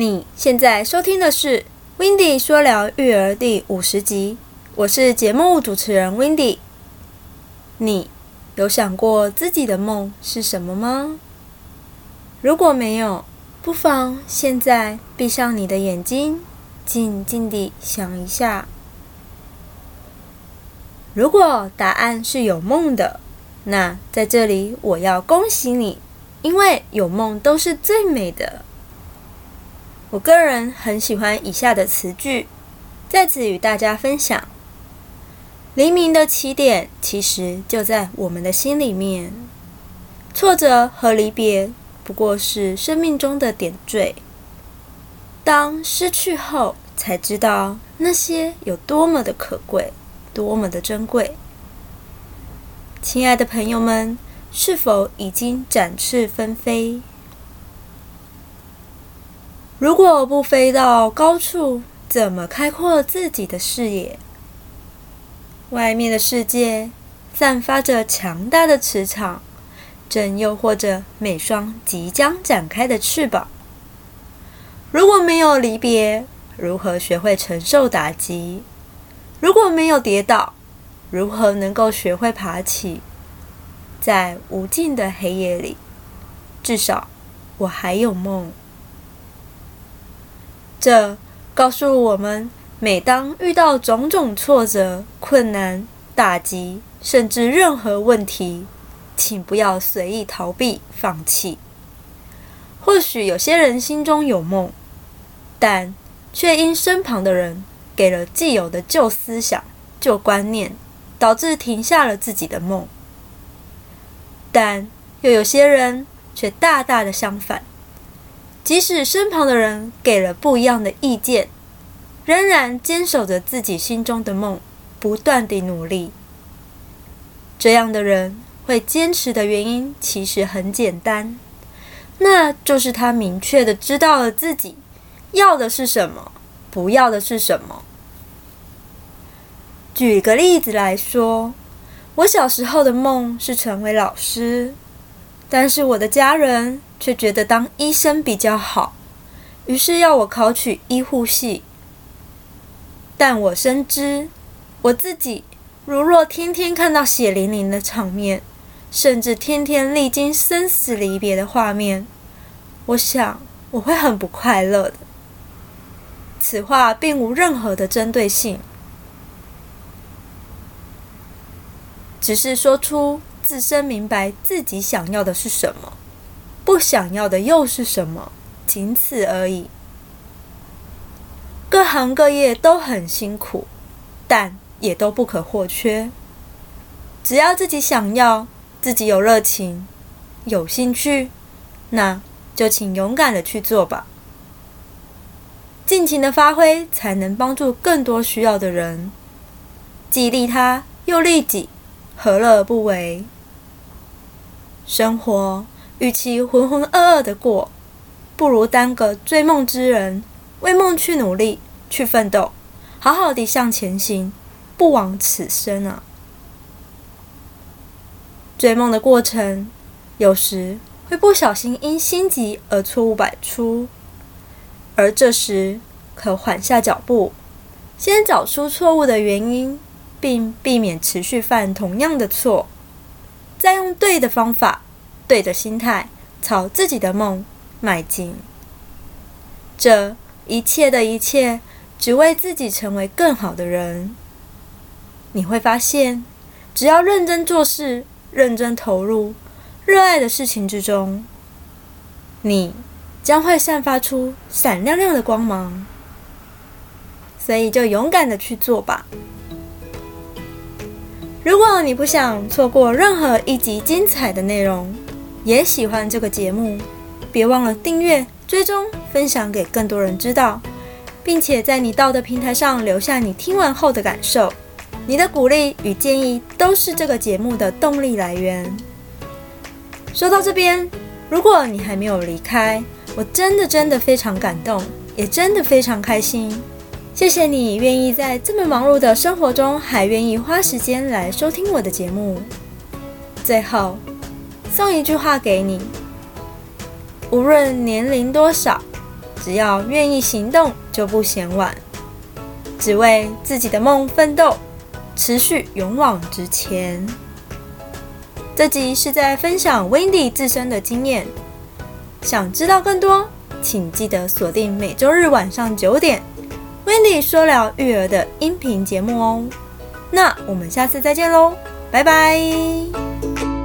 你现在收听的是《w i n d y 说聊育儿》第五十集，我是节目主持人 w i n d y 你有想过自己的梦是什么吗？如果没有，不妨现在闭上你的眼睛，静静地想一下。如果答案是有梦的，那在这里我要恭喜你，因为有梦都是最美的。我个人很喜欢以下的词句，在此与大家分享：黎明的起点其实就在我们的心里面，挫折和离别。不过是生命中的点缀。当失去后，才知道那些有多么的可贵，多么的珍贵。亲爱的朋友们，是否已经展翅纷飞？如果不飞到高处，怎么开阔自己的视野？外面的世界散发着强大的磁场。正诱惑着每双即将展开的翅膀。如果没有离别，如何学会承受打击？如果没有跌倒，如何能够学会爬起？在无尽的黑夜里，至少我还有梦。这告诉我们：每当遇到种种挫折、困难、打击，甚至任何问题。请不要随意逃避、放弃。或许有些人心中有梦，但却因身旁的人给了既有的旧思想、旧观念，导致停下了自己的梦。但又有些人却大大的相反，即使身旁的人给了不一样的意见，仍然坚守着自己心中的梦，不断地努力。这样的人。会坚持的原因其实很简单，那就是他明确的知道了自己要的是什么，不要的是什么。举个例子来说，我小时候的梦是成为老师，但是我的家人却觉得当医生比较好，于是要我考取医护系。但我深知，我自己如若天天看到血淋淋的场面，甚至天天历经生死离别的画面，我想我会很不快乐的。此话并无任何的针对性，只是说出自身明白自己想要的是什么，想要的又是什么，仅此而已。各行各业都很辛苦，但也都不可或缺。只要自己想要。自己有热情、有兴趣，那就请勇敢的去做吧。尽情的发挥，才能帮助更多需要的人，既利他又利己，何乐而不为？生活与其浑浑噩噩的过，不如当个追梦之人，为梦去努力、去奋斗，好好的向前行，不枉此生啊！追梦的过程，有时会不小心因心急而错误百出，而这时可缓下脚步，先找出错误的原因，并避免持续犯同样的错，再用对的方法、对的心态朝自己的梦迈进。这一切的一切，只为自己成为更好的人。你会发现，只要认真做事。认真投入热爱的事情之中，你将会散发出闪亮亮的光芒。所以就勇敢的去做吧。如果你不想错过任何一集精彩的内容，也喜欢这个节目，别忘了订阅、追踪、分享给更多人知道，并且在你到的平台上留下你听完后的感受。你的鼓励与建议都是这个节目的动力来源。说到这边，如果你还没有离开，我真的真的非常感动，也真的非常开心。谢谢你愿意在这么忙碌的生活中，还愿意花时间来收听我的节目。最后，送一句话给你：无论年龄多少，只要愿意行动，就不嫌晚。只为自己的梦奋斗，持续勇往直前。这集是在分享 Wendy 自身的经验。想知道更多，请记得锁定每周日晚上九点，Wendy 说聊育儿的音频节目哦。那我们下次再见喽，拜拜。